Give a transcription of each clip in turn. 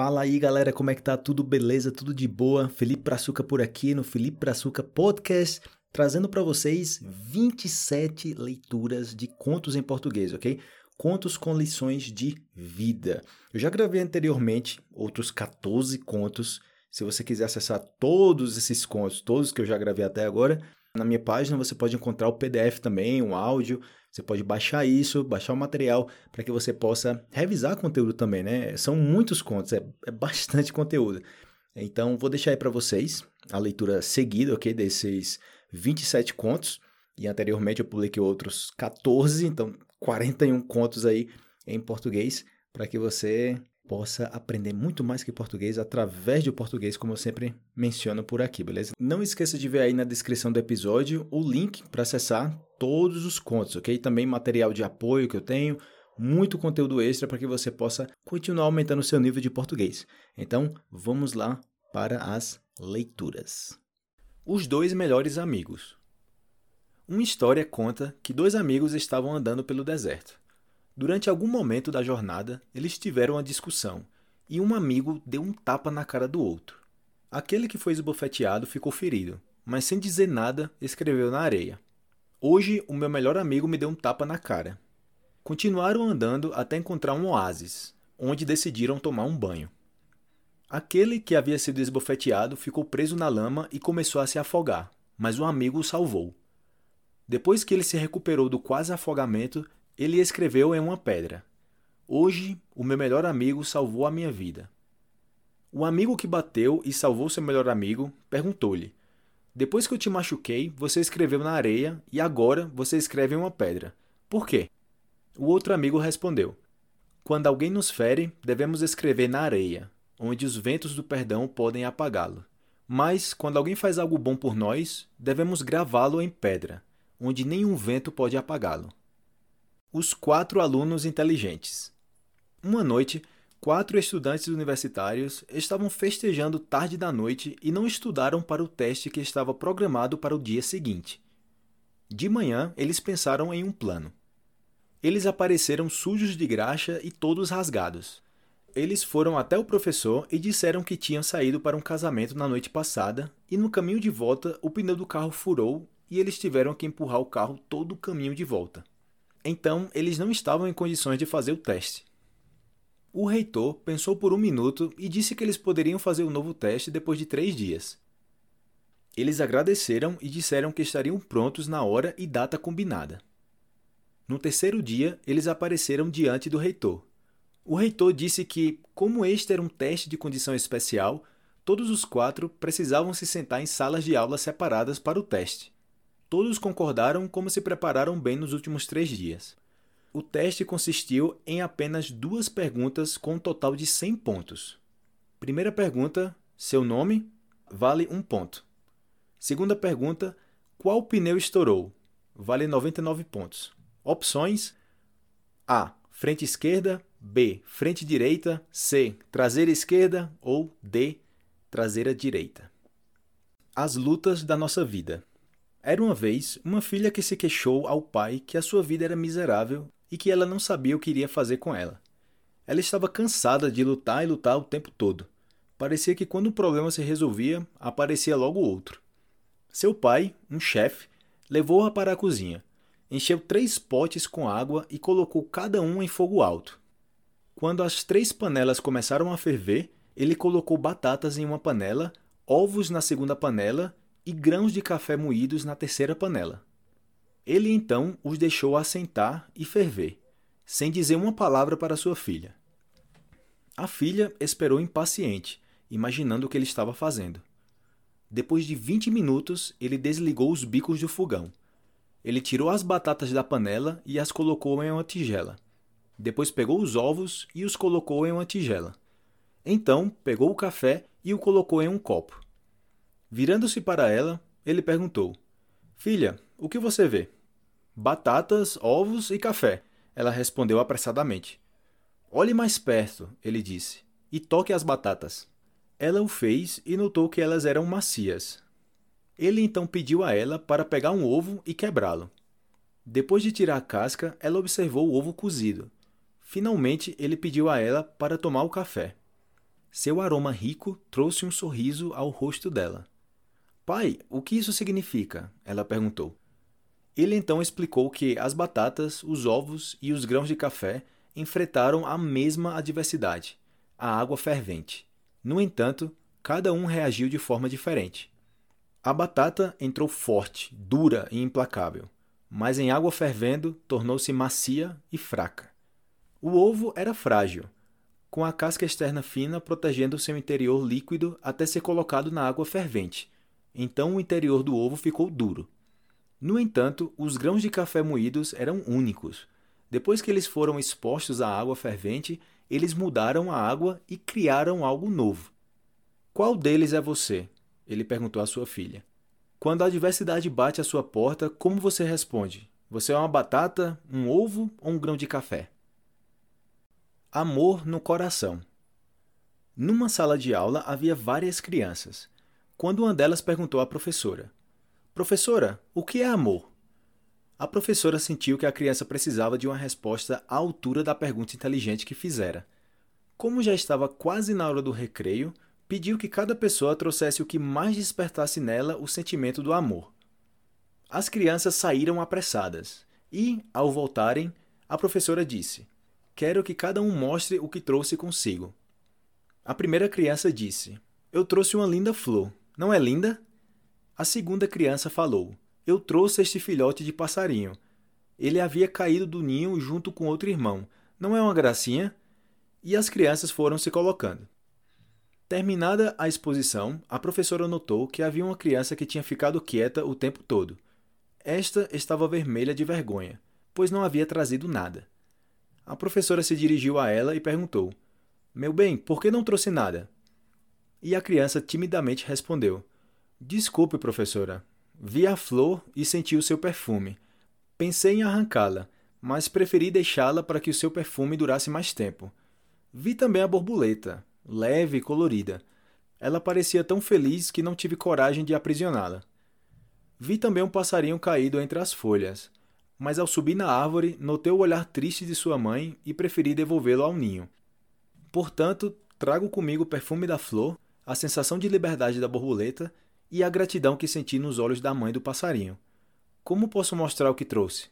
Fala aí galera, como é que tá? Tudo beleza? Tudo de boa? Felipe Praçuca por aqui no Felipe Praçuca Podcast, trazendo para vocês 27 leituras de contos em português, ok? Contos com lições de vida. Eu já gravei anteriormente outros 14 contos. Se você quiser acessar todos esses contos, todos que eu já gravei até agora, na minha página você pode encontrar o PDF também, um áudio. Você pode baixar isso, baixar o material para que você possa revisar conteúdo também, né? São muitos contos, é, é bastante conteúdo. Então, vou deixar aí para vocês a leitura seguida, ok? Desses 27 contos. E anteriormente eu publiquei outros 14, então 41 contos aí em português para que você possa aprender muito mais que português através do português, como eu sempre menciono por aqui, beleza? Não esqueça de ver aí na descrição do episódio o link para acessar todos os contos, ok? Também material de apoio que eu tenho, muito conteúdo extra para que você possa continuar aumentando o seu nível de português. Então, vamos lá para as leituras. Os dois melhores amigos. Uma história conta que dois amigos estavam andando pelo deserto. Durante algum momento da jornada, eles tiveram uma discussão e um amigo deu um tapa na cara do outro. Aquele que foi esbofeteado ficou ferido, mas sem dizer nada, escreveu na areia: Hoje o meu melhor amigo me deu um tapa na cara. Continuaram andando até encontrar um oásis, onde decidiram tomar um banho. Aquele que havia sido esbofeteado ficou preso na lama e começou a se afogar, mas o amigo o salvou. Depois que ele se recuperou do quase afogamento, ele escreveu em uma pedra: Hoje, o meu melhor amigo salvou a minha vida. O amigo que bateu e salvou seu melhor amigo perguntou-lhe: Depois que eu te machuquei, você escreveu na areia e agora você escreve em uma pedra. Por quê? O outro amigo respondeu: Quando alguém nos fere, devemos escrever na areia, onde os ventos do perdão podem apagá-lo. Mas, quando alguém faz algo bom por nós, devemos gravá-lo em pedra, onde nenhum vento pode apagá-lo. Os quatro alunos inteligentes. Uma noite, quatro estudantes universitários estavam festejando tarde da noite e não estudaram para o teste que estava programado para o dia seguinte. De manhã, eles pensaram em um plano. Eles apareceram sujos de graxa e todos rasgados. Eles foram até o professor e disseram que tinham saído para um casamento na noite passada e no caminho de volta o pneu do carro furou e eles tiveram que empurrar o carro todo o caminho de volta. Então, eles não estavam em condições de fazer o teste. O reitor pensou por um minuto e disse que eles poderiam fazer o novo teste depois de três dias. Eles agradeceram e disseram que estariam prontos na hora e data combinada. No terceiro dia, eles apareceram diante do reitor. O reitor disse que, como este era um teste de condição especial, todos os quatro precisavam se sentar em salas de aula separadas para o teste. Todos concordaram como se prepararam bem nos últimos três dias. O teste consistiu em apenas duas perguntas com um total de 100 pontos. Primeira pergunta: seu nome? Vale um ponto. Segunda pergunta: qual pneu estourou? Vale 99 pontos. Opções: A. Frente esquerda. B. Frente direita. C. Traseira esquerda. Ou D. Traseira direita. As lutas da nossa vida. Era uma vez uma filha que se queixou ao pai que a sua vida era miserável e que ela não sabia o que iria fazer com ela. Ela estava cansada de lutar e lutar o tempo todo. Parecia que quando um problema se resolvia, aparecia logo outro. Seu pai, um chefe, levou-a para a cozinha, encheu três potes com água e colocou cada um em fogo alto. Quando as três panelas começaram a ferver, ele colocou batatas em uma panela, ovos na segunda panela e grãos de café moídos na terceira panela. Ele então os deixou assentar e ferver, sem dizer uma palavra para sua filha. A filha esperou impaciente, imaginando o que ele estava fazendo. Depois de 20 minutos, ele desligou os bicos do fogão. Ele tirou as batatas da panela e as colocou em uma tigela. Depois pegou os ovos e os colocou em uma tigela. Então, pegou o café e o colocou em um copo. Virando-se para ela, ele perguntou: Filha, o que você vê? Batatas, ovos e café. Ela respondeu apressadamente. Olhe mais perto, ele disse, e toque as batatas. Ela o fez e notou que elas eram macias. Ele então pediu a ela para pegar um ovo e quebrá-lo. Depois de tirar a casca, ela observou o ovo cozido. Finalmente, ele pediu a ela para tomar o café. Seu aroma rico trouxe um sorriso ao rosto dela. Pai, o que isso significa? Ela perguntou. Ele então explicou que as batatas, os ovos e os grãos de café enfrentaram a mesma adversidade, a água fervente. No entanto, cada um reagiu de forma diferente. A batata entrou forte, dura e implacável, mas em água fervendo tornou-se macia e fraca. O ovo era frágil, com a casca externa fina protegendo seu interior líquido até ser colocado na água fervente. Então o interior do ovo ficou duro. No entanto, os grãos de café moídos eram únicos. Depois que eles foram expostos à água fervente, eles mudaram a água e criaram algo novo. Qual deles é você? Ele perguntou à sua filha. Quando a adversidade bate à sua porta, como você responde? Você é uma batata, um ovo ou um grão de café? Amor no coração. Numa sala de aula havia várias crianças. Quando uma delas perguntou à professora: Professora, o que é amor? A professora sentiu que a criança precisava de uma resposta à altura da pergunta inteligente que fizera. Como já estava quase na hora do recreio, pediu que cada pessoa trouxesse o que mais despertasse nela o sentimento do amor. As crianças saíram apressadas e, ao voltarem, a professora disse: Quero que cada um mostre o que trouxe consigo. A primeira criança disse: Eu trouxe uma linda flor. Não é linda? A segunda criança falou: Eu trouxe este filhote de passarinho. Ele havia caído do ninho junto com outro irmão. Não é uma gracinha? E as crianças foram se colocando. Terminada a exposição, a professora notou que havia uma criança que tinha ficado quieta o tempo todo. Esta estava vermelha de vergonha, pois não havia trazido nada. A professora se dirigiu a ela e perguntou: Meu bem, por que não trouxe nada? E a criança timidamente respondeu: Desculpe, professora. Vi a flor e senti o seu perfume. Pensei em arrancá-la, mas preferi deixá-la para que o seu perfume durasse mais tempo. Vi também a borboleta, leve e colorida. Ela parecia tão feliz que não tive coragem de aprisioná-la. Vi também um passarinho caído entre as folhas, mas ao subir na árvore notei o olhar triste de sua mãe e preferi devolvê-lo ao ninho. Portanto, trago comigo o perfume da flor, a sensação de liberdade da borboleta e a gratidão que senti nos olhos da mãe do passarinho. Como posso mostrar o que trouxe?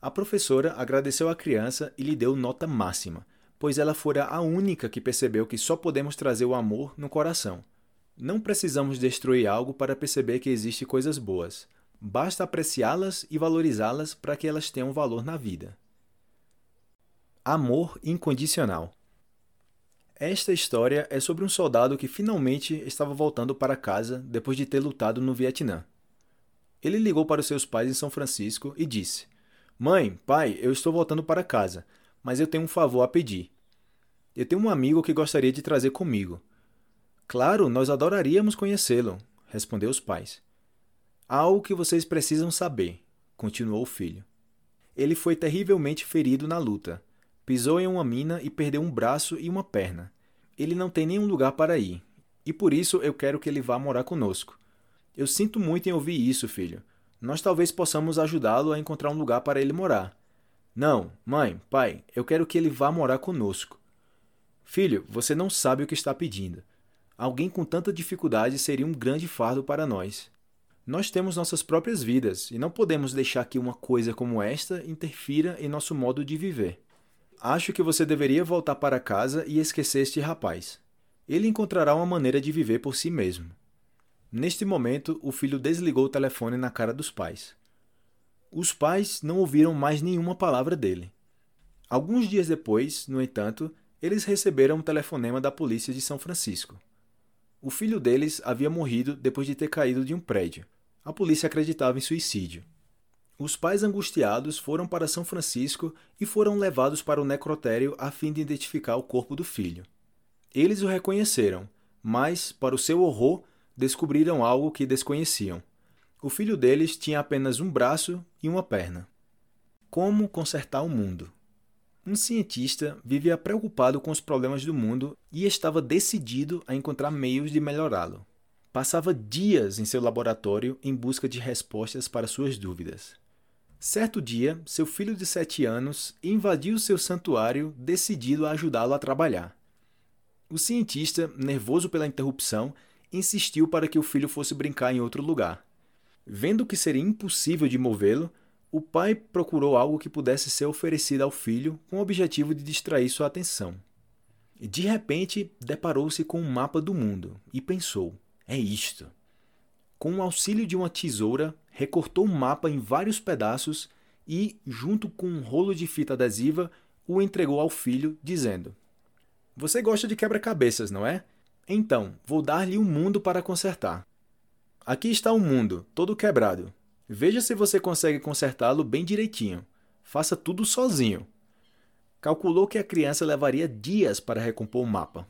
A professora agradeceu à criança e lhe deu nota máxima, pois ela fora a única que percebeu que só podemos trazer o amor no coração. Não precisamos destruir algo para perceber que existem coisas boas. Basta apreciá-las e valorizá-las para que elas tenham valor na vida. Amor incondicional. Esta história é sobre um soldado que finalmente estava voltando para casa depois de ter lutado no Vietnã. Ele ligou para os seus pais em São Francisco e disse: Mãe, pai, eu estou voltando para casa mas eu tenho um favor a pedir. Eu tenho um amigo que gostaria de trazer comigo. Claro, nós adoraríamos conhecê-lo, respondeu os pais. Há algo que vocês precisam saber, continuou o filho. Ele foi terrivelmente ferido na luta. Pisou em uma mina e perdeu um braço e uma perna. Ele não tem nenhum lugar para ir, e por isso eu quero que ele vá morar conosco. Eu sinto muito em ouvir isso, filho. Nós talvez possamos ajudá-lo a encontrar um lugar para ele morar. Não, mãe, pai, eu quero que ele vá morar conosco. Filho, você não sabe o que está pedindo. Alguém com tanta dificuldade seria um grande fardo para nós. Nós temos nossas próprias vidas e não podemos deixar que uma coisa como esta interfira em nosso modo de viver. Acho que você deveria voltar para casa e esquecer este rapaz. Ele encontrará uma maneira de viver por si mesmo. Neste momento, o filho desligou o telefone na cara dos pais. Os pais não ouviram mais nenhuma palavra dele. Alguns dias depois, no entanto, eles receberam um telefonema da polícia de São Francisco. O filho deles havia morrido depois de ter caído de um prédio. A polícia acreditava em suicídio. Os pais angustiados foram para São Francisco e foram levados para o necrotério a fim de identificar o corpo do filho. Eles o reconheceram, mas, para o seu horror, descobriram algo que desconheciam. O filho deles tinha apenas um braço e uma perna. Como consertar o mundo? Um cientista vivia preocupado com os problemas do mundo e estava decidido a encontrar meios de melhorá-lo. Passava dias em seu laboratório em busca de respostas para suas dúvidas. Certo dia, seu filho de sete anos invadiu seu santuário decidido a ajudá-lo a trabalhar. O cientista, nervoso pela interrupção, insistiu para que o filho fosse brincar em outro lugar. Vendo que seria impossível de movê-lo, o pai procurou algo que pudesse ser oferecido ao filho com o objetivo de distrair sua atenção. De repente, deparou-se com um mapa do mundo e pensou: é isto. Com o auxílio de uma tesoura, recortou o mapa em vários pedaços e, junto com um rolo de fita adesiva, o entregou ao filho, dizendo: Você gosta de quebra-cabeças, não é? Então, vou dar-lhe um mundo para consertar. Aqui está o um mundo, todo quebrado. Veja se você consegue consertá-lo bem direitinho. Faça tudo sozinho. Calculou que a criança levaria dias para recompor o mapa.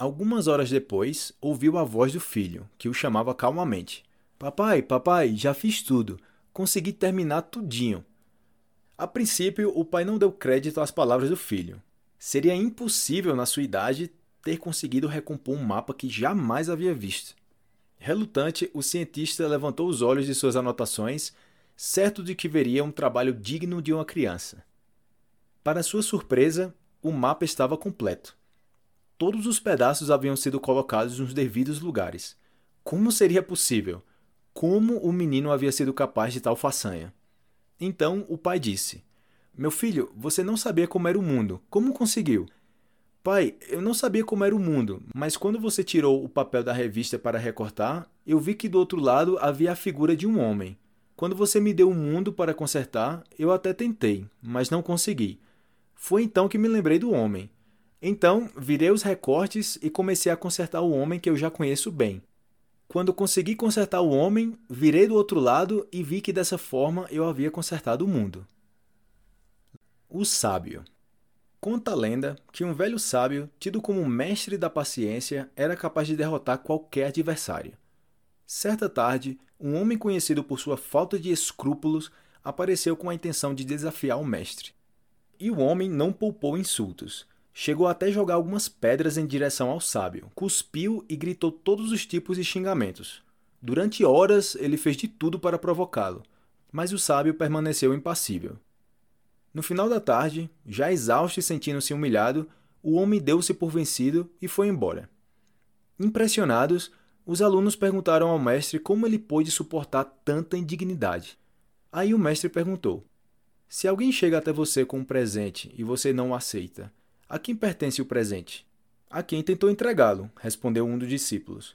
Algumas horas depois, ouviu a voz do filho, que o chamava calmamente. Papai, papai, já fiz tudo. Consegui terminar tudinho. A princípio, o pai não deu crédito às palavras do filho. Seria impossível, na sua idade, ter conseguido recompor um mapa que jamais havia visto. Relutante, o cientista levantou os olhos de suas anotações, certo de que veria um trabalho digno de uma criança. Para sua surpresa, o mapa estava completo. Todos os pedaços haviam sido colocados nos devidos lugares. Como seria possível? Como o menino havia sido capaz de tal façanha? Então o pai disse: Meu filho, você não sabia como era o mundo. Como conseguiu? Pai, eu não sabia como era o mundo, mas quando você tirou o papel da revista para recortar, eu vi que do outro lado havia a figura de um homem. Quando você me deu o mundo para consertar, eu até tentei, mas não consegui. Foi então que me lembrei do homem. Então, virei os recortes e comecei a consertar o homem que eu já conheço bem. Quando consegui consertar o homem, virei do outro lado e vi que dessa forma eu havia consertado o mundo. O sábio. Conta a lenda que um velho sábio, tido como mestre da paciência, era capaz de derrotar qualquer adversário. Certa tarde, um homem conhecido por sua falta de escrúpulos apareceu com a intenção de desafiar o mestre. E o homem não poupou insultos. Chegou até jogar algumas pedras em direção ao sábio, cuspiu e gritou todos os tipos de xingamentos. Durante horas ele fez de tudo para provocá-lo, mas o sábio permaneceu impassível. No final da tarde, já exausto e sentindo-se humilhado, o homem deu-se por vencido e foi embora. Impressionados, os alunos perguntaram ao mestre como ele pôde suportar tanta indignidade. Aí o mestre perguntou: Se alguém chega até você com um presente e você não o aceita, a quem pertence o presente? A quem tentou entregá-lo, respondeu um dos discípulos.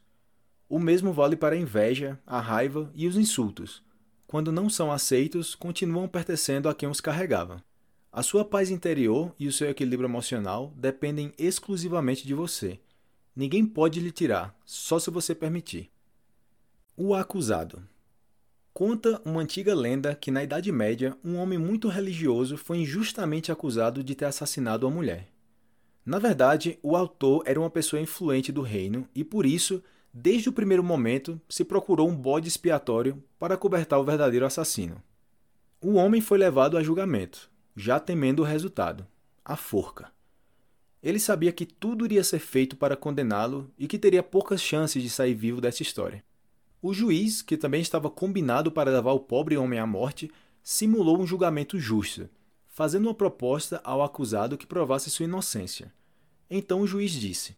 O mesmo vale para a inveja, a raiva e os insultos quando não são aceitos, continuam pertencendo a quem os carregava. A sua paz interior e o seu equilíbrio emocional dependem exclusivamente de você. Ninguém pode lhe tirar, só se você permitir. O acusado. Conta uma antiga lenda que na Idade Média um homem muito religioso foi injustamente acusado de ter assassinado uma mulher. Na verdade, o autor era uma pessoa influente do reino e por isso Desde o primeiro momento, se procurou um bode expiatório para cobertar o verdadeiro assassino. O homem foi levado a julgamento, já temendo o resultado a forca. Ele sabia que tudo iria ser feito para condená-lo e que teria poucas chances de sair vivo dessa história. O juiz, que também estava combinado para levar o pobre homem à morte, simulou um julgamento justo, fazendo uma proposta ao acusado que provasse sua inocência. Então o juiz disse: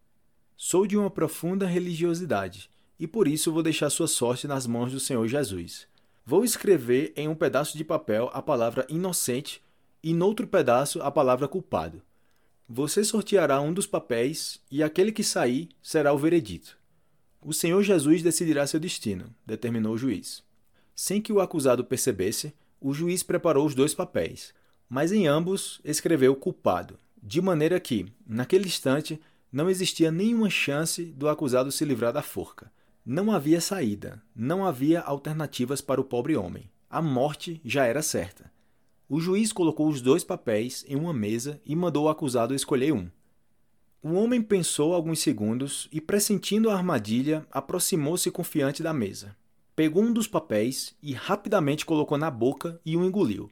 Sou de uma profunda religiosidade, e por isso vou deixar sua sorte nas mãos do Senhor Jesus. Vou escrever em um pedaço de papel a palavra inocente e noutro pedaço a palavra culpado. Você sorteará um dos papéis e aquele que sair será o veredito. O Senhor Jesus decidirá seu destino, determinou o juiz. Sem que o acusado percebesse, o juiz preparou os dois papéis, mas em ambos escreveu culpado, de maneira que, naquele instante, não existia nenhuma chance do acusado se livrar da forca. Não havia saída, não havia alternativas para o pobre homem. A morte já era certa. O juiz colocou os dois papéis em uma mesa e mandou o acusado escolher um. O homem pensou alguns segundos e, pressentindo a armadilha, aproximou-se confiante da mesa. Pegou um dos papéis e rapidamente colocou na boca e o engoliu.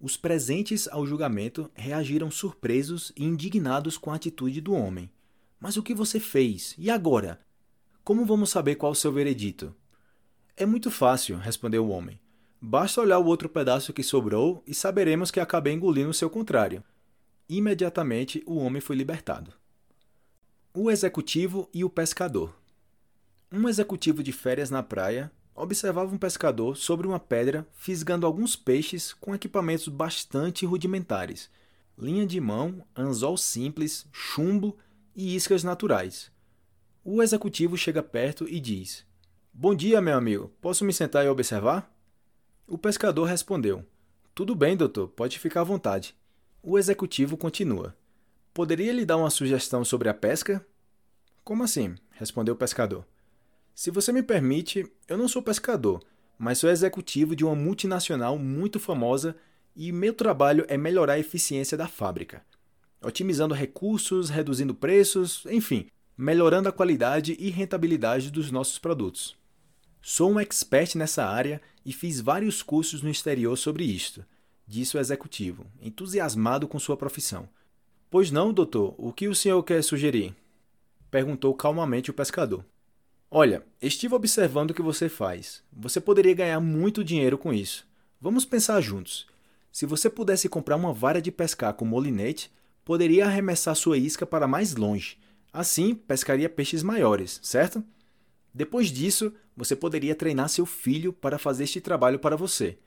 Os presentes ao julgamento reagiram surpresos e indignados com a atitude do homem. Mas o que você fez? E agora? Como vamos saber qual o seu veredito? É muito fácil, respondeu o homem. Basta olhar o outro pedaço que sobrou e saberemos que acabei engolindo o seu contrário. Imediatamente o homem foi libertado. O executivo e o pescador. Um executivo de férias na praia observava um pescador sobre uma pedra fisgando alguns peixes com equipamentos bastante rudimentares: linha de mão, anzol simples, chumbo e iscas naturais. O executivo chega perto e diz: Bom dia, meu amigo. Posso me sentar e observar? O pescador respondeu: Tudo bem, doutor, pode ficar à vontade. O executivo continua: Poderia lhe dar uma sugestão sobre a pesca? Como assim? respondeu o pescador. Se você me permite, eu não sou pescador, mas sou executivo de uma multinacional muito famosa e meu trabalho é melhorar a eficiência da fábrica, otimizando recursos, reduzindo preços, enfim, melhorando a qualidade e rentabilidade dos nossos produtos. Sou um expert nessa área e fiz vários cursos no exterior sobre isto, disse o executivo, entusiasmado com sua profissão. Pois não, doutor, o que o senhor quer sugerir? perguntou calmamente o pescador. Olha, estive observando o que você faz. Você poderia ganhar muito dinheiro com isso. Vamos pensar juntos. Se você pudesse comprar uma vara de pescar com molinete, poderia arremessar sua isca para mais longe. Assim, pescaria peixes maiores, certo? Depois disso, você poderia treinar seu filho para fazer este trabalho para você.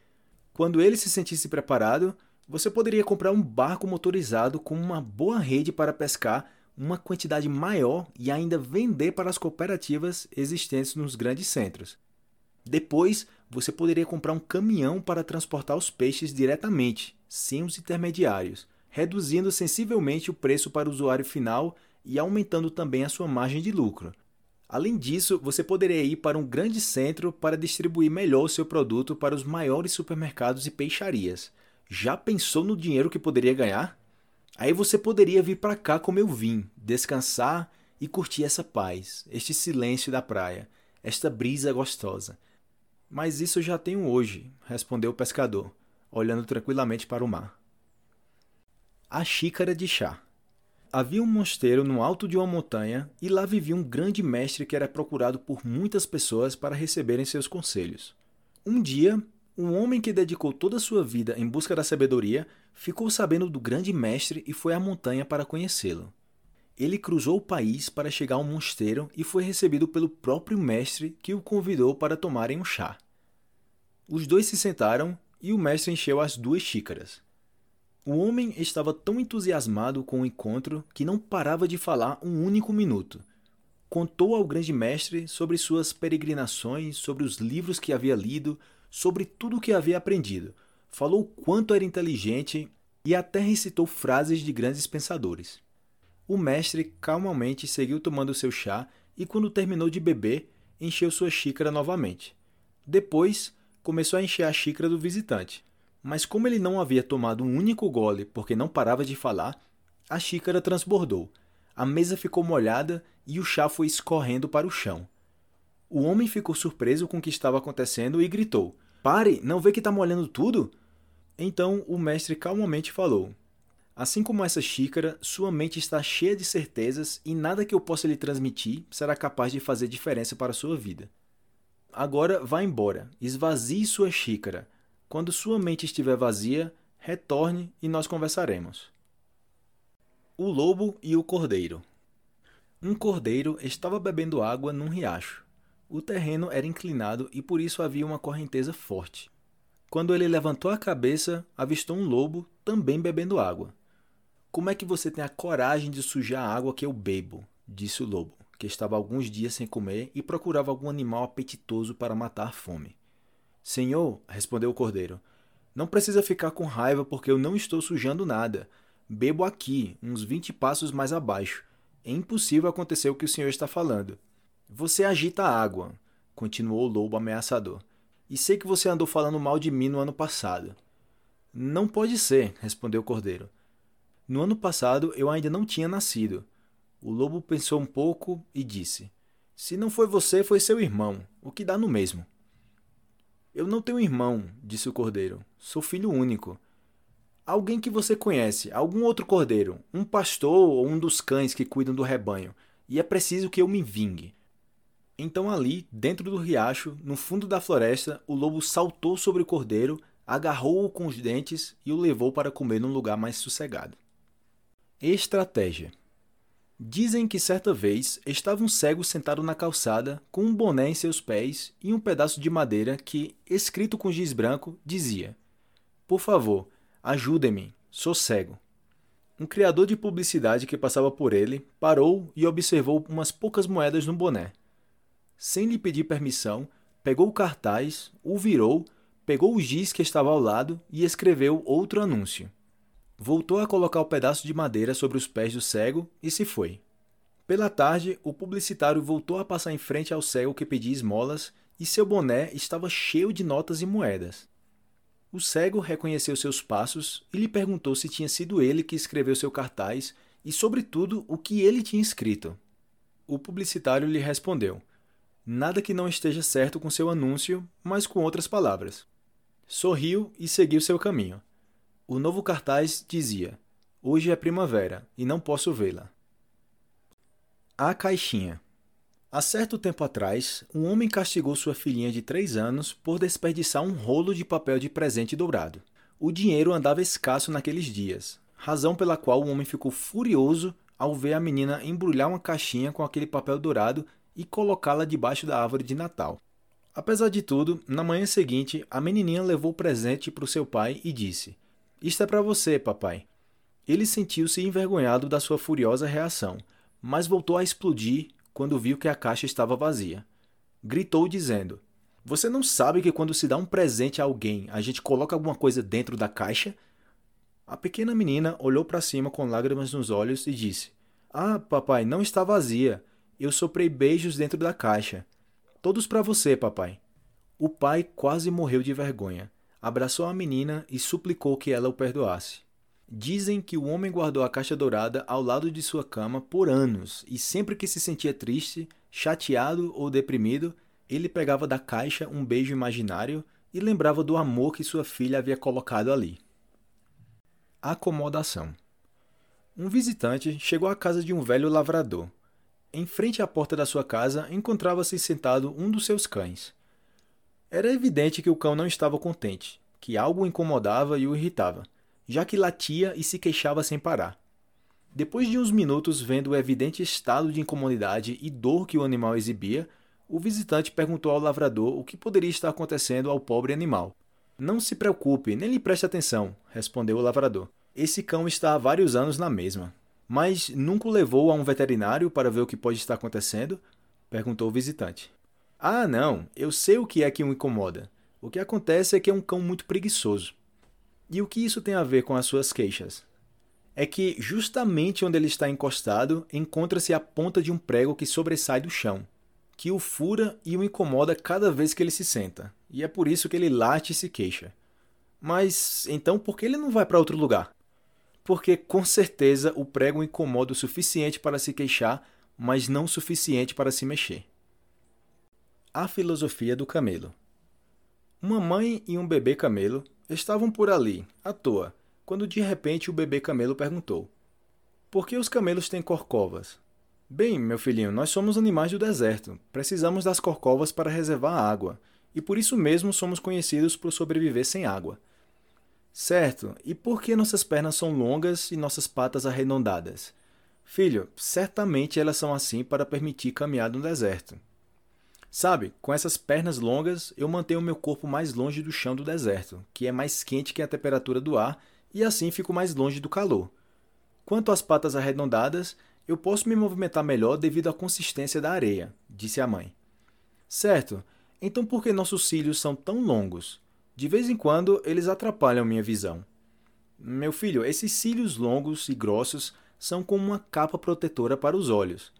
Quando ele se sentisse preparado, você poderia comprar um barco motorizado com uma boa rede para pescar uma quantidade maior e ainda vender para as cooperativas existentes nos grandes centros. Depois, você poderia comprar um caminhão para transportar os peixes diretamente, sem os intermediários, reduzindo sensivelmente o preço para o usuário final e aumentando também a sua margem de lucro. Além disso, você poderia ir para um grande centro para distribuir melhor o seu produto para os maiores supermercados e peixarias. Já pensou no dinheiro que poderia ganhar? Aí você poderia vir para cá como eu vim, descansar e curtir essa paz, este silêncio da praia, esta brisa gostosa. Mas isso eu já tenho hoje, respondeu o pescador, olhando tranquilamente para o mar. A xícara de chá. Havia um mosteiro no alto de uma montanha e lá vivia um grande mestre que era procurado por muitas pessoas para receberem seus conselhos. Um dia, um homem que dedicou toda a sua vida em busca da sabedoria ficou sabendo do grande mestre e foi à montanha para conhecê-lo. Ele cruzou o país para chegar ao mosteiro e foi recebido pelo próprio mestre que o convidou para tomarem um chá. Os dois se sentaram e o mestre encheu as duas xícaras. O homem estava tão entusiasmado com o encontro que não parava de falar um único minuto. Contou ao grande mestre sobre suas peregrinações, sobre os livros que havia lido, sobre tudo o que havia aprendido. Falou quanto era inteligente e até recitou frases de grandes pensadores. O mestre calmamente seguiu tomando seu chá e, quando terminou de beber, encheu sua xícara novamente. Depois, começou a encher a xícara do visitante. Mas, como ele não havia tomado um único gole porque não parava de falar, a xícara transbordou. A mesa ficou molhada e o chá foi escorrendo para o chão. O homem ficou surpreso com o que estava acontecendo e gritou: Pare, não vê que está molhando tudo? Então o mestre calmamente falou: Assim como essa xícara, sua mente está cheia de certezas e nada que eu possa lhe transmitir será capaz de fazer diferença para a sua vida. Agora vá embora, esvazie sua xícara. Quando sua mente estiver vazia, retorne e nós conversaremos. O lobo e o cordeiro. Um cordeiro estava bebendo água num riacho. O terreno era inclinado e por isso havia uma correnteza forte. Quando ele levantou a cabeça, avistou um lobo também bebendo água. Como é que você tem a coragem de sujar a água que eu bebo? disse o lobo, que estava alguns dias sem comer e procurava algum animal apetitoso para matar a fome. Senhor, respondeu o cordeiro, não precisa ficar com raiva porque eu não estou sujando nada. Bebo aqui, uns vinte passos mais abaixo. É impossível acontecer o que o senhor está falando. Você agita a água, continuou o lobo ameaçador. E sei que você andou falando mal de mim no ano passado. Não pode ser, respondeu o cordeiro. No ano passado eu ainda não tinha nascido. O lobo pensou um pouco e disse: Se não foi você, foi seu irmão, o que dá no mesmo. Eu não tenho irmão, disse o cordeiro. Sou filho único. Alguém que você conhece, algum outro cordeiro, um pastor ou um dos cães que cuidam do rebanho, e é preciso que eu me vingue. Então, ali, dentro do riacho, no fundo da floresta, o lobo saltou sobre o cordeiro, agarrou-o com os dentes e o levou para comer num lugar mais sossegado. Estratégia: Dizem que certa vez estava um cego sentado na calçada, com um boné em seus pés e um pedaço de madeira que, escrito com giz branco, dizia: Por favor, ajudem-me, sou cego. Um criador de publicidade que passava por ele parou e observou umas poucas moedas no boné. Sem lhe pedir permissão, pegou o cartaz, o virou, pegou o giz que estava ao lado e escreveu outro anúncio. Voltou a colocar o pedaço de madeira sobre os pés do cego e se foi. Pela tarde, o publicitário voltou a passar em frente ao cego que pedia esmolas e seu boné estava cheio de notas e moedas. O cego reconheceu seus passos e lhe perguntou se tinha sido ele que escreveu seu cartaz e, sobretudo, o que ele tinha escrito. O publicitário lhe respondeu: Nada que não esteja certo com seu anúncio, mas com outras palavras. Sorriu e seguiu seu caminho. O novo cartaz dizia: Hoje é primavera e não posso vê-la. A caixinha. Há certo tempo atrás, um homem castigou sua filhinha de três anos por desperdiçar um rolo de papel de presente dourado. O dinheiro andava escasso naqueles dias, razão pela qual o homem ficou furioso ao ver a menina embrulhar uma caixinha com aquele papel dourado e colocá-la debaixo da árvore de Natal. Apesar de tudo, na manhã seguinte, a menininha levou o presente para o seu pai e disse: Isto é para você, papai. Ele sentiu-se envergonhado da sua furiosa reação, mas voltou a explodir quando viu que a caixa estava vazia. Gritou dizendo: Você não sabe que quando se dá um presente a alguém, a gente coloca alguma coisa dentro da caixa? A pequena menina olhou para cima com lágrimas nos olhos e disse: Ah, papai, não está vazia. Eu soprei beijos dentro da caixa. Todos para você, papai. O pai quase morreu de vergonha. Abraçou a menina e suplicou que ela o perdoasse. Dizem que o homem guardou a caixa dourada ao lado de sua cama por anos e sempre que se sentia triste, chateado ou deprimido, ele pegava da caixa um beijo imaginário e lembrava do amor que sua filha havia colocado ali. Acomodação. Um visitante chegou à casa de um velho lavrador. Em frente à porta da sua casa encontrava-se sentado um dos seus cães. Era evidente que o cão não estava contente, que algo o incomodava e o irritava já que latia e se queixava sem parar. Depois de uns minutos vendo o evidente estado de incomodidade e dor que o animal exibia, o visitante perguntou ao lavrador o que poderia estar acontecendo ao pobre animal. Não se preocupe, nem lhe preste atenção, respondeu o lavrador. Esse cão está há vários anos na mesma. Mas nunca o levou a um veterinário para ver o que pode estar acontecendo? perguntou o visitante. Ah, não, eu sei o que é que o incomoda. O que acontece é que é um cão muito preguiçoso. E o que isso tem a ver com as suas queixas? É que justamente onde ele está encostado encontra-se a ponta de um prego que sobressai do chão, que o fura e o incomoda cada vez que ele se senta, e é por isso que ele late e se queixa. Mas então por que ele não vai para outro lugar? Porque com certeza o prego incomoda o suficiente para se queixar, mas não o suficiente para se mexer. A filosofia do camelo. Uma mãe e um bebê camelo estavam por ali, à toa, quando de repente o bebê camelo perguntou: Por que os camelos têm corcovas? Bem, meu filhinho, nós somos animais do deserto. Precisamos das corcovas para reservar água, e por isso mesmo somos conhecidos por sobreviver sem água. Certo, e por que nossas pernas são longas e nossas patas arredondadas? Filho, certamente elas são assim para permitir caminhar no deserto. Sabe, com essas pernas longas, eu mantenho meu corpo mais longe do chão do deserto, que é mais quente que a temperatura do ar, e assim fico mais longe do calor. Quanto às patas arredondadas, eu posso me movimentar melhor devido à consistência da areia, disse a mãe. Certo, então por que nossos cílios são tão longos? De vez em quando eles atrapalham minha visão. Meu filho, esses cílios longos e grossos são como uma capa protetora para os olhos.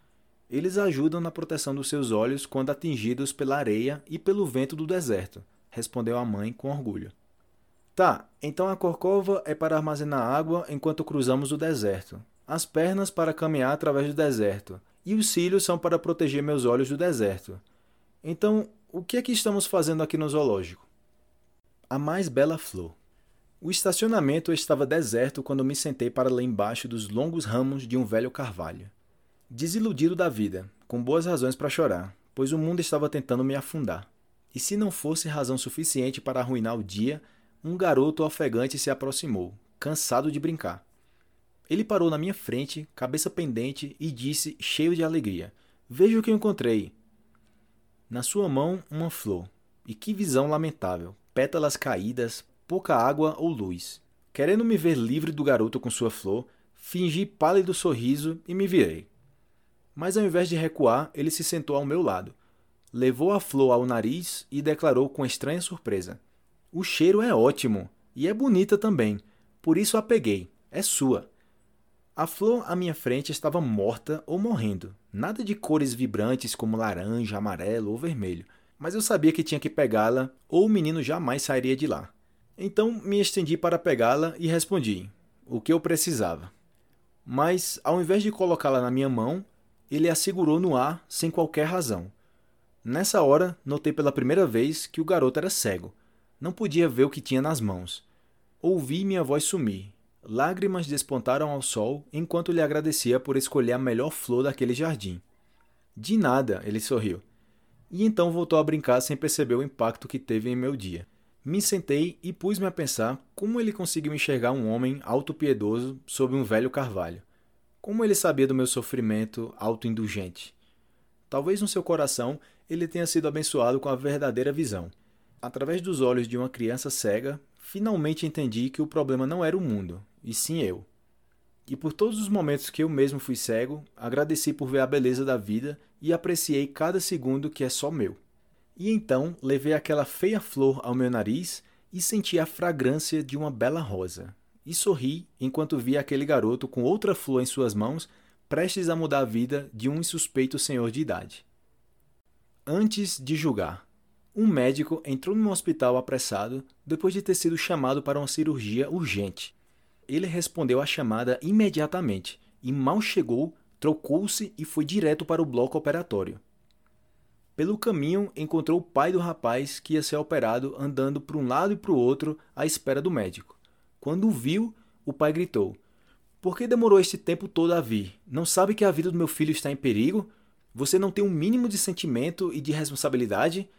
Eles ajudam na proteção dos seus olhos quando atingidos pela areia e pelo vento do deserto, respondeu a mãe com orgulho. Tá, então a corcova é para armazenar água enquanto cruzamos o deserto, as pernas para caminhar através do deserto, e os cílios são para proteger meus olhos do deserto. Então, o que é que estamos fazendo aqui no zoológico? A mais bela flor. O estacionamento estava deserto quando me sentei para ler embaixo dos longos ramos de um velho carvalho. Desiludido da vida, com boas razões para chorar, pois o mundo estava tentando me afundar. E se não fosse razão suficiente para arruinar o dia, um garoto ofegante se aproximou, cansado de brincar. Ele parou na minha frente, cabeça pendente, e disse, cheio de alegria: Veja o que eu encontrei. Na sua mão, uma flor. E que visão lamentável! Pétalas caídas, pouca água ou luz. Querendo me ver livre do garoto com sua flor, fingi pálido sorriso e me virei. Mas ao invés de recuar, ele se sentou ao meu lado. Levou a flor ao nariz e declarou com estranha surpresa: O cheiro é ótimo e é bonita também, por isso a peguei. É sua. A flor à minha frente estava morta ou morrendo. Nada de cores vibrantes como laranja, amarelo ou vermelho. Mas eu sabia que tinha que pegá-la ou o menino jamais sairia de lá. Então me estendi para pegá-la e respondi o que eu precisava. Mas, ao invés de colocá-la na minha mão, ele a segurou no ar sem qualquer razão. Nessa hora, notei pela primeira vez que o garoto era cego. Não podia ver o que tinha nas mãos. Ouvi minha voz sumir Lágrimas despontaram ao sol enquanto lhe agradecia por escolher a melhor flor daquele jardim. De nada, ele sorriu. E então voltou a brincar sem perceber o impacto que teve em meu dia. Me sentei e pus-me a pensar como ele conseguiu enxergar um homem auto-piedoso sob um velho carvalho. Como ele sabia do meu sofrimento auto-indulgente. Talvez no seu coração ele tenha sido abençoado com a verdadeira visão. Através dos olhos de uma criança cega, finalmente entendi que o problema não era o mundo, e sim eu. E por todos os momentos que eu mesmo fui cego, agradeci por ver a beleza da vida e apreciei cada segundo que é só meu. E então levei aquela feia flor ao meu nariz e senti a fragrância de uma bela rosa. E sorri enquanto vi aquele garoto com outra flor em suas mãos, prestes a mudar a vida de um insuspeito senhor de idade. Antes de julgar, um médico entrou no hospital apressado depois de ter sido chamado para uma cirurgia urgente. Ele respondeu à chamada imediatamente e mal chegou, trocou-se e foi direto para o bloco operatório. Pelo caminho, encontrou o pai do rapaz que ia ser operado andando para um lado e para o outro à espera do médico. Quando o viu, o pai gritou: Por que demorou este tempo todo a vir? Não sabe que a vida do meu filho está em perigo? Você não tem um mínimo de sentimento e de responsabilidade?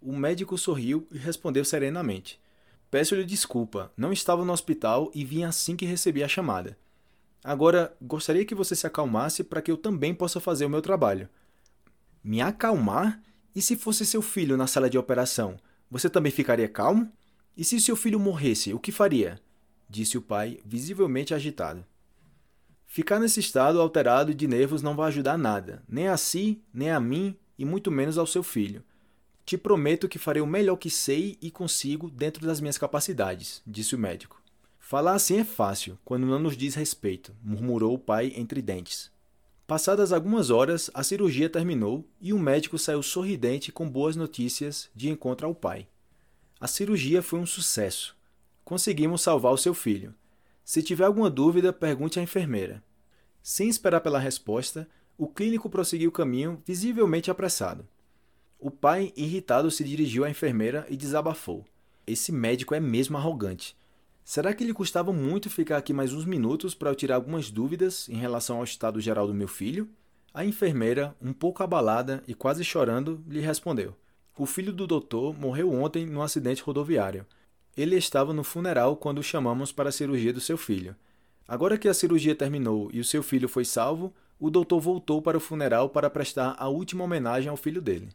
O médico sorriu e respondeu serenamente: Peço-lhe desculpa, não estava no hospital e vim assim que recebi a chamada. Agora, gostaria que você se acalmasse para que eu também possa fazer o meu trabalho. Me acalmar? E se fosse seu filho na sala de operação, você também ficaria calmo? E se seu filho morresse, o que faria? disse o pai, visivelmente agitado. Ficar nesse estado alterado de nervos não vai ajudar nada, nem a si, nem a mim e muito menos ao seu filho. Te prometo que farei o melhor que sei e consigo dentro das minhas capacidades, disse o médico. Falar assim é fácil, quando não nos diz respeito, murmurou o pai entre dentes. Passadas algumas horas, a cirurgia terminou e o médico saiu sorridente com boas notícias de encontro ao pai. A cirurgia foi um sucesso. Conseguimos salvar o seu filho. Se tiver alguma dúvida, pergunte à enfermeira. Sem esperar pela resposta, o clínico prosseguiu o caminho, visivelmente apressado. O pai, irritado, se dirigiu à enfermeira e desabafou. Esse médico é mesmo arrogante. Será que lhe custava muito ficar aqui mais uns minutos para eu tirar algumas dúvidas em relação ao estado geral do meu filho? A enfermeira, um pouco abalada e quase chorando, lhe respondeu: O filho do doutor morreu ontem num acidente rodoviário. Ele estava no funeral quando o chamamos para a cirurgia do seu filho. Agora que a cirurgia terminou e o seu filho foi salvo, o doutor voltou para o funeral para prestar a última homenagem ao filho dele.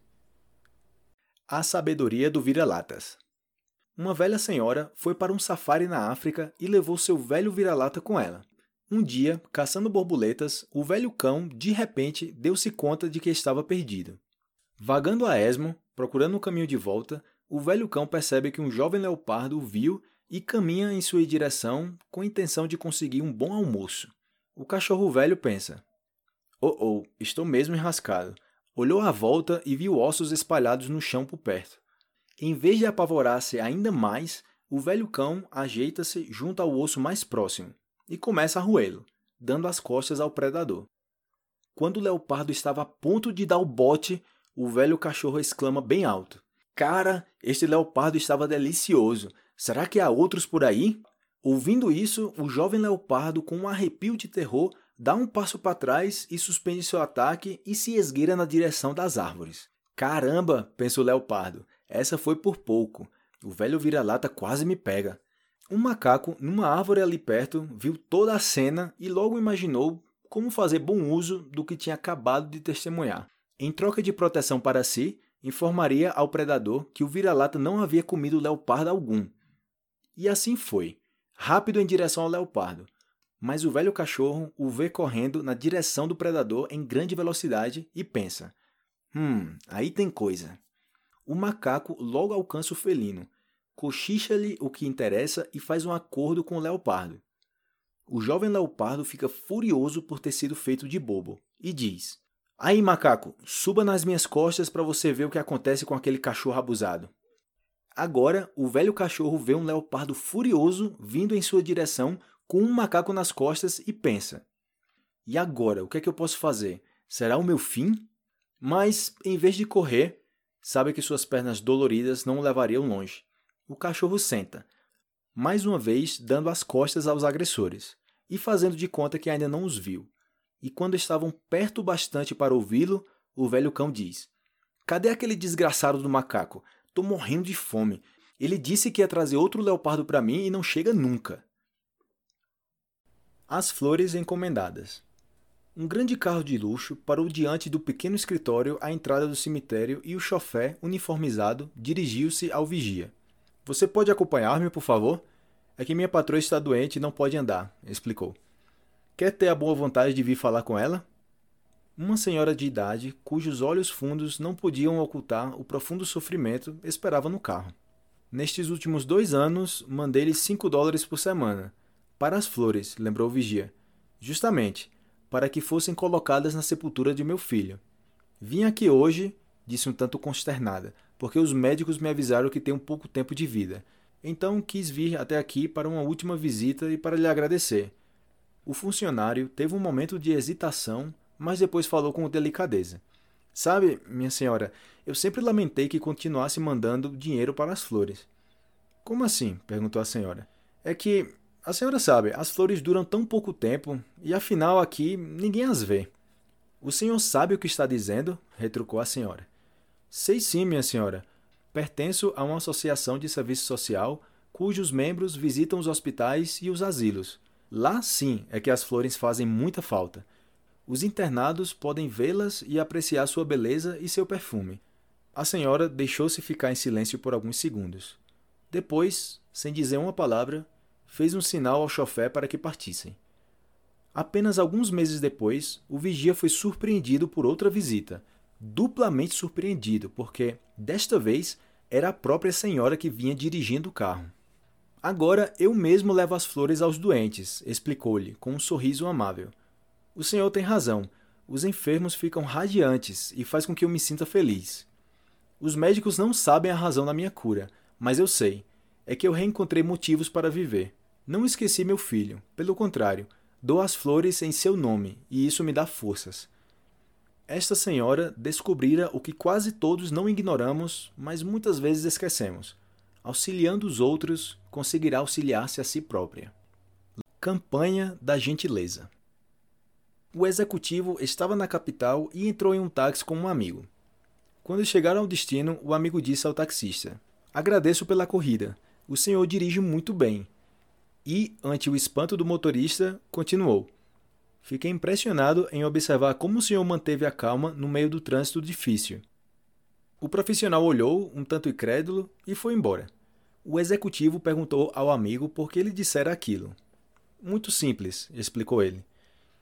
A sabedoria do vira-latas. Uma velha senhora foi para um safari na África e levou seu velho vira-lata com ela. Um dia, caçando borboletas, o velho cão, de repente, deu-se conta de que estava perdido. Vagando a esmo, procurando o caminho de volta, o velho cão percebe que um jovem leopardo o viu e caminha em sua direção com a intenção de conseguir um bom almoço. O cachorro velho pensa: Oh, oh, estou mesmo enrascado. Olhou à volta e viu ossos espalhados no chão por perto. Em vez de apavorar-se ainda mais, o velho cão ajeita-se junto ao osso mais próximo e começa a roê-lo, dando as costas ao predador. Quando o leopardo estava a ponto de dar o bote, o velho cachorro exclama bem alto: Cara, este leopardo estava delicioso. Será que há outros por aí? Ouvindo isso, o jovem leopardo, com um arrepio de terror, dá um passo para trás e suspende seu ataque e se esgueira na direção das árvores. Caramba, pensa o leopardo, essa foi por pouco. O velho vira-lata quase me pega. Um macaco, numa árvore ali perto, viu toda a cena e logo imaginou como fazer bom uso do que tinha acabado de testemunhar. Em troca de proteção para si, informaria ao predador que o vira-lata não havia comido leopardo algum. E assim foi, rápido em direção ao leopardo. Mas o velho cachorro o vê correndo na direção do predador em grande velocidade e pensa: Hum, aí tem coisa. O macaco logo alcança o felino, cochicha-lhe o que interessa e faz um acordo com o leopardo. O jovem leopardo fica furioso por ter sido feito de bobo e diz: Aí, macaco, suba nas minhas costas para você ver o que acontece com aquele cachorro abusado. Agora, o velho cachorro vê um leopardo furioso vindo em sua direção com um macaco nas costas e pensa: E agora, o que é que eu posso fazer? Será o meu fim? Mas, em vez de correr, sabe que suas pernas doloridas não o levariam longe. O cachorro senta, mais uma vez dando as costas aos agressores e fazendo de conta que ainda não os viu e quando estavam perto bastante para ouvi-lo, o velho cão diz: Cadê aquele desgraçado do macaco? Tô morrendo de fome. Ele disse que ia trazer outro leopardo para mim e não chega nunca. As flores encomendadas. Um grande carro de luxo parou diante do pequeno escritório à entrada do cemitério e o chofé, uniformizado, dirigiu-se ao vigia. Você pode acompanhar-me, por favor? É que minha patroa está doente e não pode andar, explicou. Quer ter a boa vontade de vir falar com ela? Uma senhora de idade, cujos olhos fundos não podiam ocultar o profundo sofrimento, esperava no carro. Nestes últimos dois anos, mandei-lhe cinco dólares por semana. Para as flores, lembrou o vigia. Justamente, para que fossem colocadas na sepultura de meu filho. Vim aqui hoje, disse um tanto consternada, porque os médicos me avisaram que tenho pouco tempo de vida. Então quis vir até aqui para uma última visita e para lhe agradecer. O funcionário teve um momento de hesitação, mas depois falou com delicadeza. Sabe, minha senhora, eu sempre lamentei que continuasse mandando dinheiro para as flores. Como assim? perguntou a senhora. É que, a senhora sabe, as flores duram tão pouco tempo e afinal aqui ninguém as vê. O senhor sabe o que está dizendo? retrucou a senhora. Sei sim, minha senhora. Pertenço a uma associação de serviço social cujos membros visitam os hospitais e os asilos. Lá sim é que as flores fazem muita falta. Os internados podem vê-las e apreciar sua beleza e seu perfume. A senhora deixou-se ficar em silêncio por alguns segundos. Depois, sem dizer uma palavra, fez um sinal ao chofé para que partissem. Apenas alguns meses depois, o vigia foi surpreendido por outra visita, duplamente surpreendido, porque, desta vez, era a própria senhora que vinha dirigindo o carro. Agora eu mesmo levo as flores aos doentes, explicou-lhe, com um sorriso amável. O senhor tem razão. Os enfermos ficam radiantes e faz com que eu me sinta feliz. Os médicos não sabem a razão da minha cura, mas eu sei. É que eu reencontrei motivos para viver. Não esqueci meu filho. Pelo contrário, dou as flores em seu nome e isso me dá forças. Esta senhora descobrira o que quase todos não ignoramos, mas muitas vezes esquecemos auxiliando os outros, conseguirá auxiliar-se a si própria. Campanha da Gentileza O executivo estava na capital e entrou em um táxi com um amigo. Quando chegaram ao destino, o amigo disse ao taxista: Agradeço pela corrida. O senhor dirige muito bem. E, ante o espanto do motorista, continuou: Fiquei impressionado em observar como o senhor manteve a calma no meio do trânsito difícil. O profissional olhou, um tanto incrédulo, e foi embora. O executivo perguntou ao amigo por que ele dissera aquilo. Muito simples, explicou ele.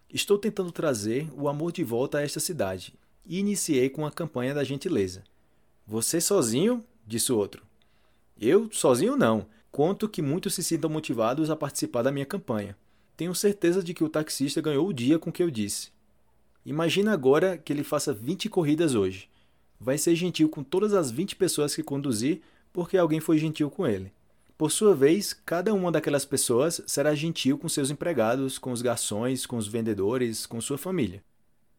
Estou tentando trazer o amor de volta a esta cidade e iniciei com a campanha da gentileza. Você sozinho? disse o outro. Eu sozinho não. Conto que muitos se sintam motivados a participar da minha campanha. Tenho certeza de que o taxista ganhou o dia com o que eu disse. Imagina agora que ele faça 20 corridas hoje. Vai ser gentil com todas as 20 pessoas que conduzir porque alguém foi gentil com ele. Por sua vez, cada uma daquelas pessoas será gentil com seus empregados, com os garçons, com os vendedores, com sua família.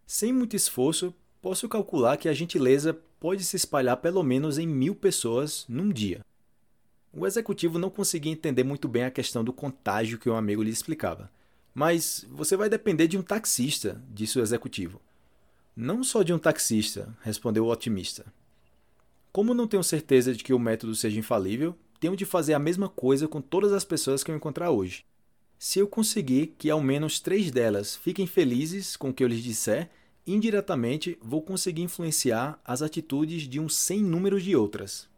Sem muito esforço, posso calcular que a gentileza pode se espalhar pelo menos em mil pessoas num dia. O executivo não conseguia entender muito bem a questão do contágio que o amigo lhe explicava. Mas você vai depender de um taxista, disse o executivo. Não só de um taxista, respondeu o otimista. Como não tenho certeza de que o método seja infalível, tenho de fazer a mesma coisa com todas as pessoas que eu encontrar hoje. Se eu conseguir que ao menos três delas fiquem felizes com o que eu lhes disser, indiretamente vou conseguir influenciar as atitudes de um sem número de outras.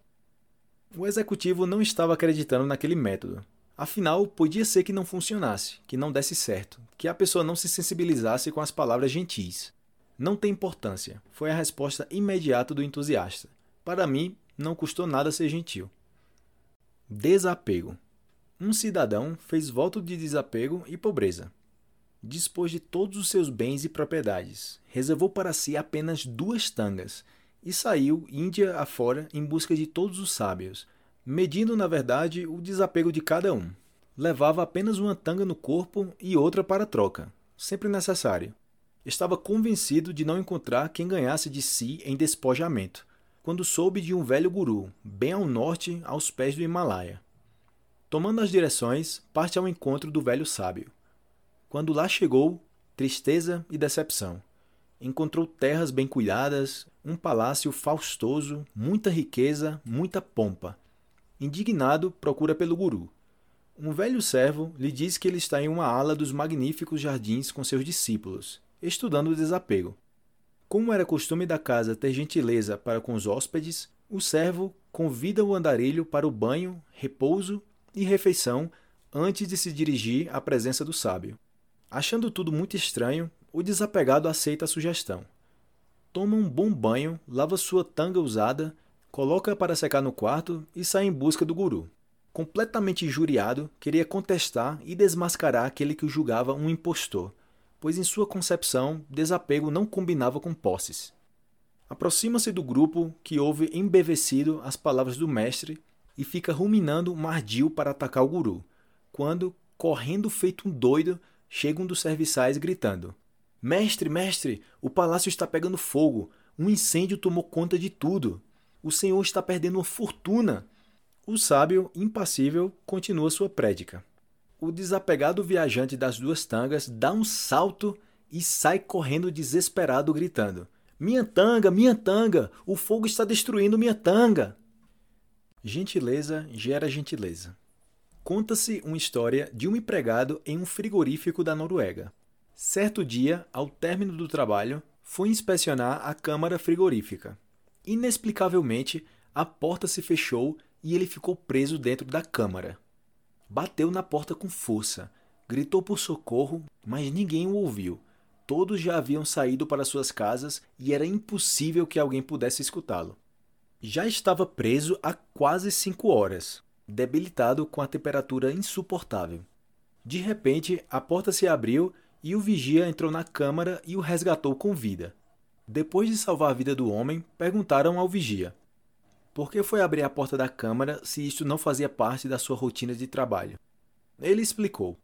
O executivo não estava acreditando naquele método. Afinal, podia ser que não funcionasse, que não desse certo, que a pessoa não se sensibilizasse com as palavras gentis. Não tem importância, foi a resposta imediata do entusiasta. Para mim, não custou nada ser gentil. Desapego. Um cidadão fez voto de desapego e pobreza. Dispôs de todos os seus bens e propriedades, reservou para si apenas duas tangas e saiu Índia afora em busca de todos os sábios, medindo na verdade o desapego de cada um. Levava apenas uma tanga no corpo e outra para troca, sempre necessário. Estava convencido de não encontrar quem ganhasse de si em despojamento, quando soube de um velho guru, bem ao norte, aos pés do Himalaia. Tomando as direções, parte ao encontro do velho sábio. Quando lá chegou, tristeza e decepção. Encontrou terras bem cuidadas, um palácio faustoso, muita riqueza, muita pompa. Indignado, procura pelo guru. Um velho servo lhe diz que ele está em uma ala dos magníficos jardins com seus discípulos, estudando o desapego. Como era costume da casa ter gentileza para com os hóspedes, o servo convida o andarilho para o banho, repouso e refeição antes de se dirigir à presença do sábio. Achando tudo muito estranho, o desapegado aceita a sugestão. Toma um bom banho, lava sua tanga usada, coloca para secar no quarto e sai em busca do guru. Completamente injuriado, queria contestar e desmascarar aquele que o julgava um impostor, pois em sua concepção, desapego não combinava com posses. Aproxima-se do grupo que ouve embevecido as palavras do mestre e fica ruminando um ardil para atacar o guru, quando, correndo feito um doido, chega um dos serviçais gritando: Mestre, mestre, o palácio está pegando fogo. Um incêndio tomou conta de tudo. O senhor está perdendo uma fortuna. O sábio, impassível, continua sua prédica. O desapegado viajante das duas tangas dá um salto e sai correndo desesperado, gritando: Minha tanga, minha tanga! O fogo está destruindo minha tanga! Gentileza gera gentileza. Conta-se uma história de um empregado em um frigorífico da Noruega. Certo dia, ao término do trabalho, foi inspecionar a câmara frigorífica. Inexplicavelmente, a porta se fechou e ele ficou preso dentro da câmara. Bateu na porta com força, gritou por socorro, mas ninguém o ouviu. Todos já haviam saído para suas casas e era impossível que alguém pudesse escutá-lo. Já estava preso há quase cinco horas, debilitado com a temperatura insuportável. De repente, a porta se abriu e o vigia entrou na câmara e o resgatou com vida. Depois de salvar a vida do homem, perguntaram ao vigia: por que foi abrir a porta da câmara se isto não fazia parte da sua rotina de trabalho? Ele explicou: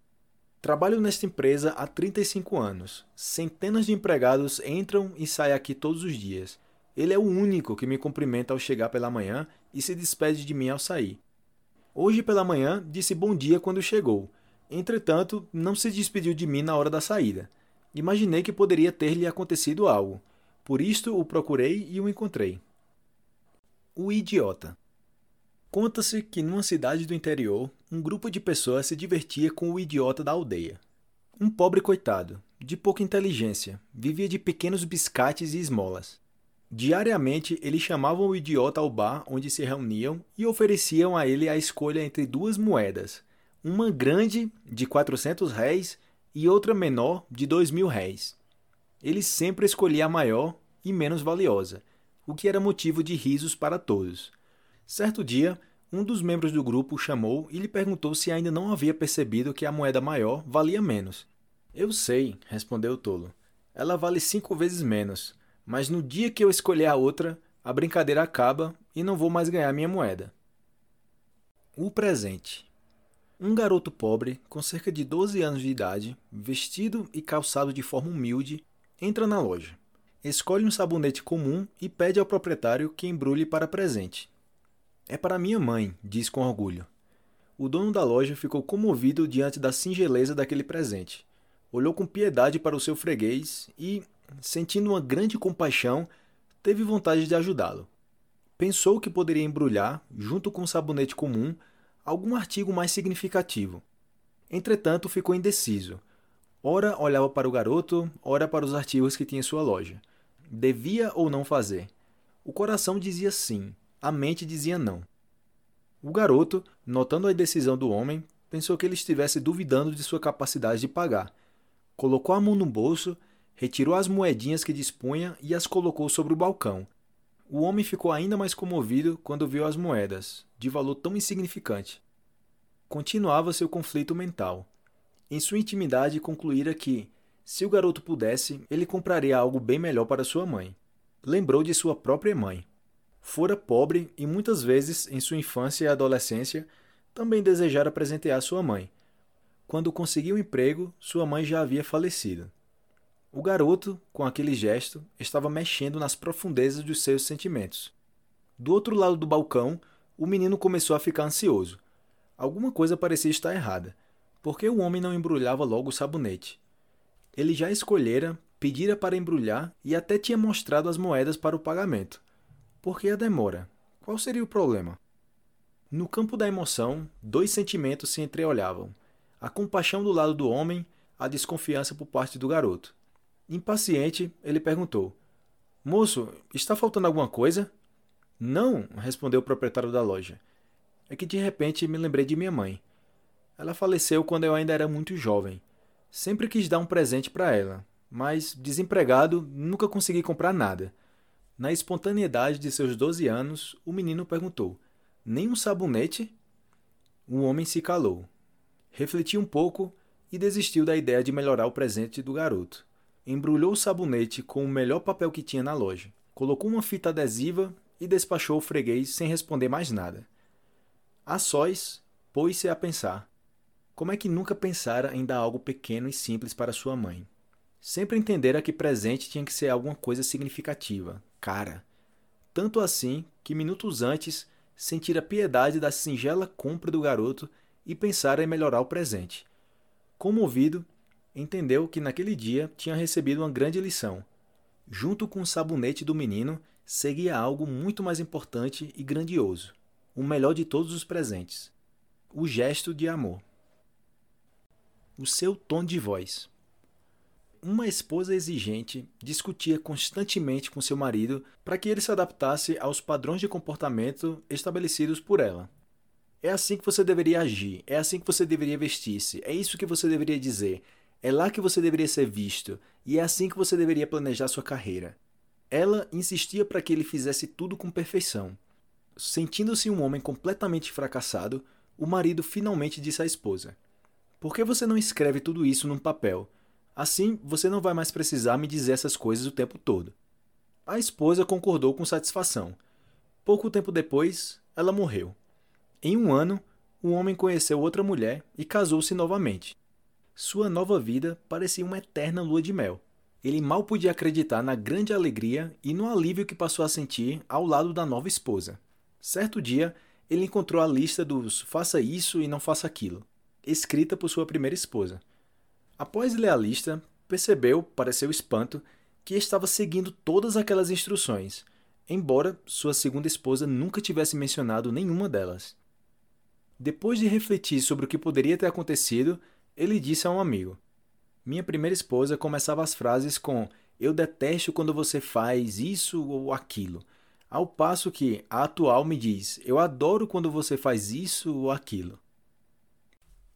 Trabalho nesta empresa há 35 anos. Centenas de empregados entram e saem aqui todos os dias. Ele é o único que me cumprimenta ao chegar pela manhã e se despede de mim ao sair. Hoje pela manhã disse bom dia quando chegou Entretanto, não se despediu de mim na hora da saída. Imaginei que poderia ter-lhe acontecido algo. Por isto o procurei e o encontrei. O idiota. Conta-se que numa cidade do interior, um grupo de pessoas se divertia com o idiota da aldeia. Um pobre coitado, de pouca inteligência, vivia de pequenos biscates e esmolas. Diariamente, eles chamavam o idiota ao bar onde se reuniam e ofereciam a ele a escolha entre duas moedas, uma grande de 400 réis e outra menor de 2 mil réis. Ele sempre escolhia a maior e menos valiosa, o que era motivo de risos para todos. Certo dia, um dos membros do grupo o chamou e lhe perguntou se ainda não havia percebido que a moeda maior valia menos. Eu sei, respondeu o tolo. Ela vale cinco vezes menos, mas no dia que eu escolher a outra, a brincadeira acaba e não vou mais ganhar minha moeda. O presente. Um garoto pobre, com cerca de 12 anos de idade, vestido e calçado de forma humilde, entra na loja. Escolhe um sabonete comum e pede ao proprietário que embrulhe para presente. É para minha mãe, diz com orgulho. O dono da loja ficou comovido diante da singeleza daquele presente. Olhou com piedade para o seu freguês e, sentindo uma grande compaixão, teve vontade de ajudá-lo. pensou que poderia embrulhar, junto com o sabonete comum, algum artigo mais significativo. Entretanto, ficou indeciso. Ora olhava para o garoto, ora para os artigos que tinha em sua loja. Devia ou não fazer? O coração dizia sim, a mente dizia não. O garoto, notando a indecisão do homem, pensou que ele estivesse duvidando de sua capacidade de pagar. Colocou a mão no bolso, retirou as moedinhas que dispunha e as colocou sobre o balcão. O homem ficou ainda mais comovido quando viu as moedas, de valor tão insignificante. Continuava seu conflito mental. Em sua intimidade, concluíra que, se o garoto pudesse, ele compraria algo bem melhor para sua mãe. Lembrou de sua própria mãe. Fora pobre e muitas vezes, em sua infância e adolescência, também desejara presentear sua mãe. Quando conseguiu um emprego, sua mãe já havia falecido. O garoto, com aquele gesto, estava mexendo nas profundezas dos seus sentimentos. Do outro lado do balcão, o menino começou a ficar ansioso. Alguma coisa parecia estar errada. Por que o homem não embrulhava logo o sabonete? Ele já escolhera, pedira para embrulhar e até tinha mostrado as moedas para o pagamento. Por que a demora? Qual seria o problema? No campo da emoção, dois sentimentos se entreolhavam: a compaixão do lado do homem, a desconfiança por parte do garoto. Impaciente, ele perguntou: Moço, está faltando alguma coisa? Não, respondeu o proprietário da loja. É que de repente me lembrei de minha mãe. Ela faleceu quando eu ainda era muito jovem. Sempre quis dar um presente para ela, mas, desempregado, nunca consegui comprar nada. Na espontaneidade de seus doze anos, o menino perguntou: Nem um sabonete? O homem se calou. Refletiu um pouco e desistiu da ideia de melhorar o presente do garoto. Embrulhou o sabonete com o melhor papel que tinha na loja, colocou uma fita adesiva e despachou o freguês sem responder mais nada. A sós, pôs-se a pensar. Como é que nunca pensara em dar algo pequeno e simples para sua mãe? Sempre entendera que presente tinha que ser alguma coisa significativa, cara. Tanto assim que minutos antes sentira piedade da singela compra do garoto e pensara em melhorar o presente. Comovido, entendeu que naquele dia tinha recebido uma grande lição. Junto com o sabonete do menino, seguia algo muito mais importante e grandioso, o melhor de todos os presentes: o gesto de amor. O seu tom de voz uma esposa exigente discutia constantemente com seu marido para que ele se adaptasse aos padrões de comportamento estabelecidos por ela. É assim que você deveria agir, é assim que você deveria vestir-se, é isso que você deveria dizer, é lá que você deveria ser visto, e é assim que você deveria planejar sua carreira. Ela insistia para que ele fizesse tudo com perfeição. Sentindo-se um homem completamente fracassado, o marido finalmente disse à esposa: Por que você não escreve tudo isso num papel? Assim, você não vai mais precisar me dizer essas coisas o tempo todo. A esposa concordou com satisfação. Pouco tempo depois, ela morreu. Em um ano, o homem conheceu outra mulher e casou-se novamente. Sua nova vida parecia uma eterna lua de mel. Ele mal podia acreditar na grande alegria e no alívio que passou a sentir ao lado da nova esposa. Certo dia, ele encontrou a lista dos faça isso e não faça aquilo, escrita por sua primeira esposa. Após ler a lista, percebeu, para seu espanto, que estava seguindo todas aquelas instruções, embora sua segunda esposa nunca tivesse mencionado nenhuma delas. Depois de refletir sobre o que poderia ter acontecido, ele disse a um amigo: Minha primeira esposa começava as frases com Eu detesto quando você faz isso ou aquilo, ao passo que a atual me diz Eu adoro quando você faz isso ou aquilo.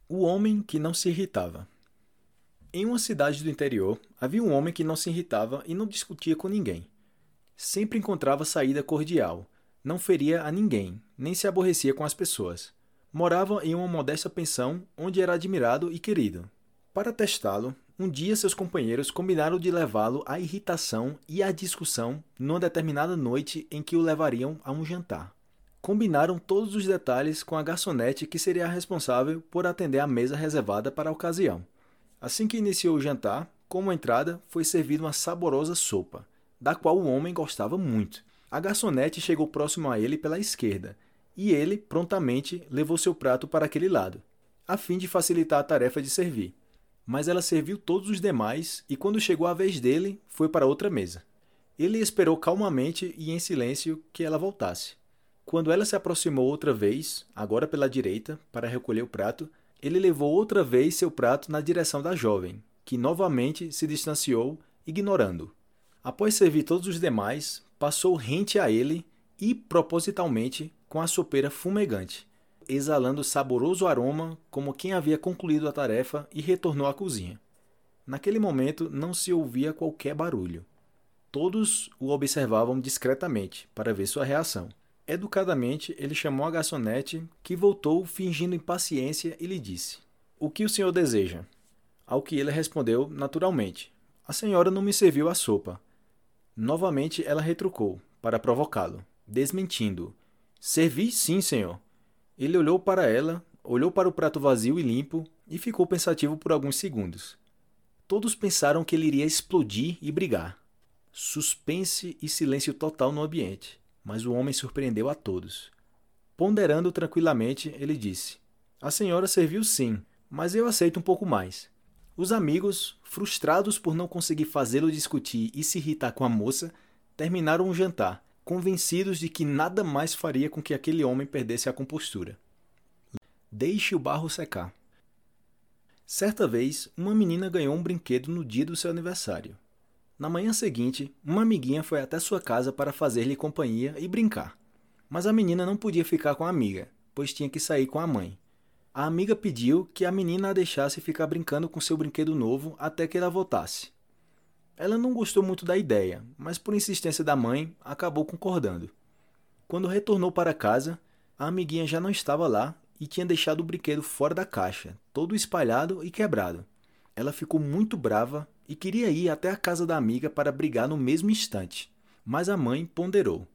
O homem que não se irritava. Em uma cidade do interior, havia um homem que não se irritava e não discutia com ninguém. Sempre encontrava saída cordial, não feria a ninguém, nem se aborrecia com as pessoas. Morava em uma modesta pensão onde era admirado e querido. Para testá-lo, um dia seus companheiros combinaram de levá-lo à irritação e à discussão numa determinada noite em que o levariam a um jantar. Combinaram todos os detalhes com a garçonete que seria a responsável por atender a mesa reservada para a ocasião. Assim que iniciou o jantar, como entrada, foi servida uma saborosa sopa, da qual o homem gostava muito. A garçonete chegou próximo a ele pela esquerda, e ele prontamente levou seu prato para aquele lado, a fim de facilitar a tarefa de servir. Mas ela serviu todos os demais e quando chegou a vez dele, foi para outra mesa. Ele esperou calmamente e em silêncio que ela voltasse. Quando ela se aproximou outra vez, agora pela direita, para recolher o prato, ele levou outra vez seu prato na direção da jovem, que novamente se distanciou, ignorando. Após servir todos os demais, passou rente a ele e, propositalmente, com a sopeira fumegante, exalando saboroso aroma como quem havia concluído a tarefa e retornou à cozinha. Naquele momento não se ouvia qualquer barulho. Todos o observavam discretamente para ver sua reação. Educadamente, ele chamou a garçonete, que voltou fingindo impaciência e lhe disse: O que o senhor deseja? Ao que ele respondeu naturalmente: A senhora não me serviu a sopa. Novamente ela retrucou, para provocá-lo, desmentindo: Servi sim, senhor. Ele olhou para ela, olhou para o prato vazio e limpo e ficou pensativo por alguns segundos. Todos pensaram que ele iria explodir e brigar. Suspense e silêncio total no ambiente mas o homem surpreendeu a todos. Ponderando tranquilamente, ele disse: A senhora serviu sim, mas eu aceito um pouco mais. Os amigos, frustrados por não conseguir fazê-lo discutir e se irritar com a moça, terminaram o jantar, convencidos de que nada mais faria com que aquele homem perdesse a compostura. Deixe o barro secar. Certa vez, uma menina ganhou um brinquedo no dia do seu aniversário. Na manhã seguinte, uma amiguinha foi até sua casa para fazer-lhe companhia e brincar. Mas a menina não podia ficar com a amiga, pois tinha que sair com a mãe. A amiga pediu que a menina a deixasse ficar brincando com seu brinquedo novo até que ela voltasse. Ela não gostou muito da ideia, mas por insistência da mãe, acabou concordando. Quando retornou para casa, a amiguinha já não estava lá e tinha deixado o brinquedo fora da caixa, todo espalhado e quebrado. Ela ficou muito brava e queria ir até a casa da amiga para brigar no mesmo instante. Mas a mãe ponderou.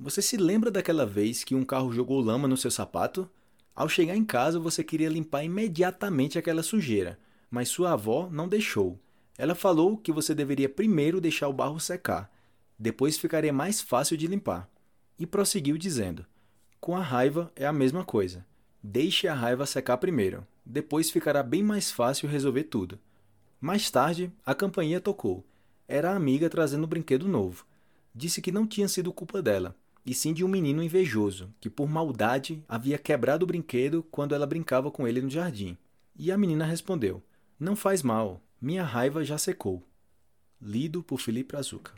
Você se lembra daquela vez que um carro jogou lama no seu sapato? Ao chegar em casa, você queria limpar imediatamente aquela sujeira, mas sua avó não deixou. Ela falou que você deveria primeiro deixar o barro secar, depois ficaria mais fácil de limpar. E prosseguiu dizendo: Com a raiva é a mesma coisa. Deixe a raiva secar primeiro, depois ficará bem mais fácil resolver tudo. Mais tarde, a campainha tocou. Era a amiga trazendo um brinquedo novo. Disse que não tinha sido culpa dela, e sim de um menino invejoso, que por maldade havia quebrado o brinquedo quando ela brincava com ele no jardim. E a menina respondeu: Não faz mal, minha raiva já secou. Lido por Felipe Azuca.